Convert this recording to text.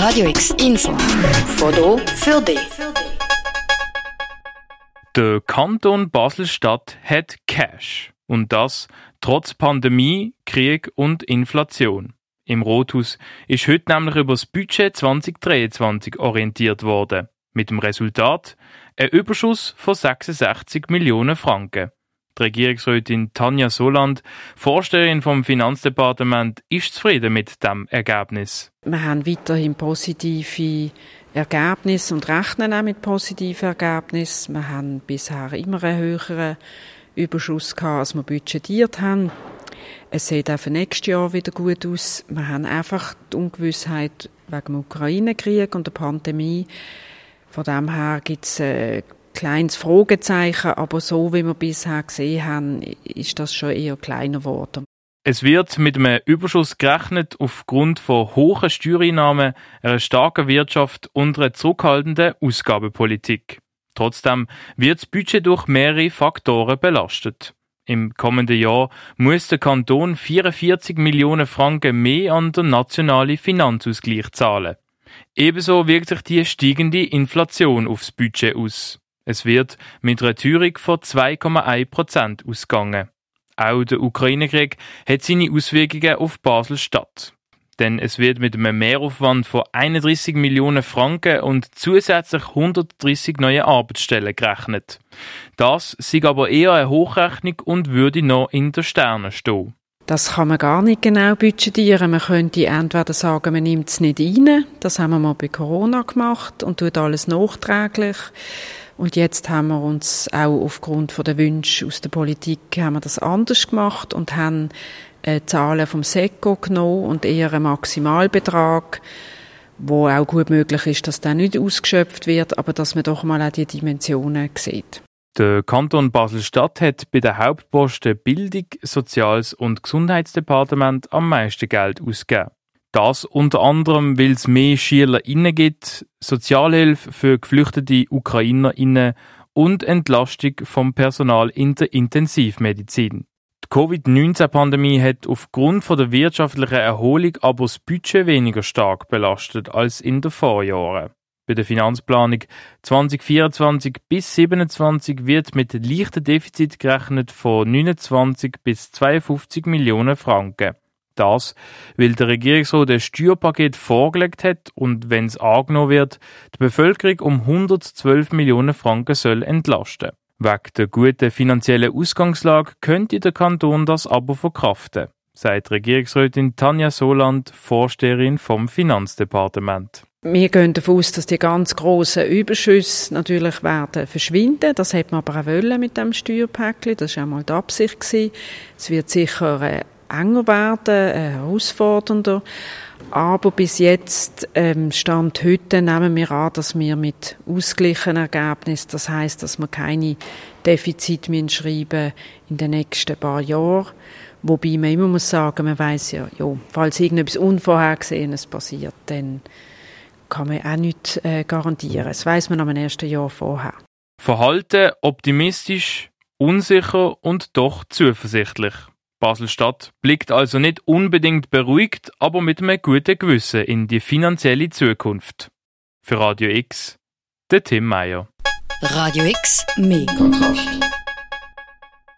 Radio X Info. Foto für dich. Der Kanton Basel-Stadt hat Cash. Und das trotz Pandemie, Krieg und Inflation. Im Rothaus ist heute nämlich über das Budget 2023 orientiert worden. Mit dem Resultat ein Überschuss von 66 Millionen Franken. Die Regierungsrätin Tanja Soland, Vorsteherin vom Finanzdepartement, ist zufrieden mit dem Ergebnis. Wir haben weiterhin positive Ergebnisse und rechnen auch mit positiven Ergebnissen. Wir haben bisher immer einen höheren Überschuss gehabt, als wir budgetiert haben. Es sieht auch für nächstes Jahr wieder gut aus. Wir haben einfach die Ungewissheit wegen dem Ukraine-Krieg und der Pandemie. Von dem her gibt es ein kleines Fragezeichen, aber so wie wir bisher gesehen haben, ist das schon eher kleiner geworden. Es wird mit einem Überschuss gerechnet aufgrund von hohen Steuereinnahmen, einer starken Wirtschaft und einer zurückhaltenden Ausgabenpolitik. Trotzdem wird das Budget durch mehrere Faktoren belastet. Im kommenden Jahr muss der Kanton 44 Millionen Franken mehr an den nationalen Finanzausgleich zahlen. Ebenso wirkt sich die steigende Inflation aufs Budget aus. Es wird mit einer Teuerung von 2,1 Prozent ausgegangen. Auch der Ukraine-Krieg hat seine Auswirkungen auf Basel-Stadt. Denn es wird mit einem Mehraufwand von 31 Millionen Franken und zusätzlich 130 neue Arbeitsstellen gerechnet. Das sei aber eher eine Hochrechnung und würde noch in den Sternen stehen. Das kann man gar nicht genau budgetieren. Man könnte entweder sagen, man nimmt es nicht rein. Das haben wir mal bei Corona gemacht und tut alles nachträglich. Und jetzt haben wir uns auch aufgrund der Wünsche aus der Politik haben wir das anders gemacht und haben äh, Zahlen vom SECO genommen und eher einen Maximalbetrag, wo auch gut möglich ist, dass der nicht ausgeschöpft wird, aber dass man doch mal auch die Dimensionen sieht. Der Kanton Basel-Stadt hat bei den Hauptposten Bildung, Soziales und Gesundheitsdepartement am meisten Geld ausgegeben. Das unter anderem, weil es mehr SchülerInnen gibt, Sozialhilfe für geflüchtete UkrainerInnen und Entlastung vom Personal in der Intensivmedizin. Die Covid-19-Pandemie hat aufgrund der wirtschaftlichen Erholung aber das Budget weniger stark belastet als in den Vorjahren. Bei der Finanzplanung 2024 bis 2027 wird mit leichten Defizit gerechnet von 29 bis 52 Millionen Franken. Das, weil der Regierungsrat ein Steuerpaket vorgelegt hat und, wenn es angenommen wird, die Bevölkerung um 112 Millionen Franken soll entlasten. Wegen der guten finanziellen Ausgangslage könnte der Kanton das aber verkraften, sagt Regierungsrätin Tanja Soland, Vorsteherin vom Finanzdepartement. Wir gehen davon aus, dass die ganz grossen Überschüsse natürlich werden verschwinden. Das hat man aber auch wollen mit dem Steuerpäckchen. Das war auch mal die Absicht. Es wird sicher äh, enger werden, äh, herausfordernder. Aber bis jetzt, ähm, Stand heute, nehmen wir an, dass wir mit ausgeglichenen Ergebnissen, das heißt, dass wir keine Defizite schreiben in den nächsten paar Jahren. Wobei man immer muss sagen, man weiß ja, ja, falls irgendetwas Unvorhergesehenes passiert, dann kann man auch nicht äh, garantieren. Das weiß man am ersten Jahr vorher. Verhalten optimistisch, unsicher und doch zuversichtlich. Basel-Stadt blickt also nicht unbedingt beruhigt, aber mit einem guten Gewissen in die finanzielle Zukunft. Für Radio X, der Tim Meyer. Radio X, mehr Kontrast.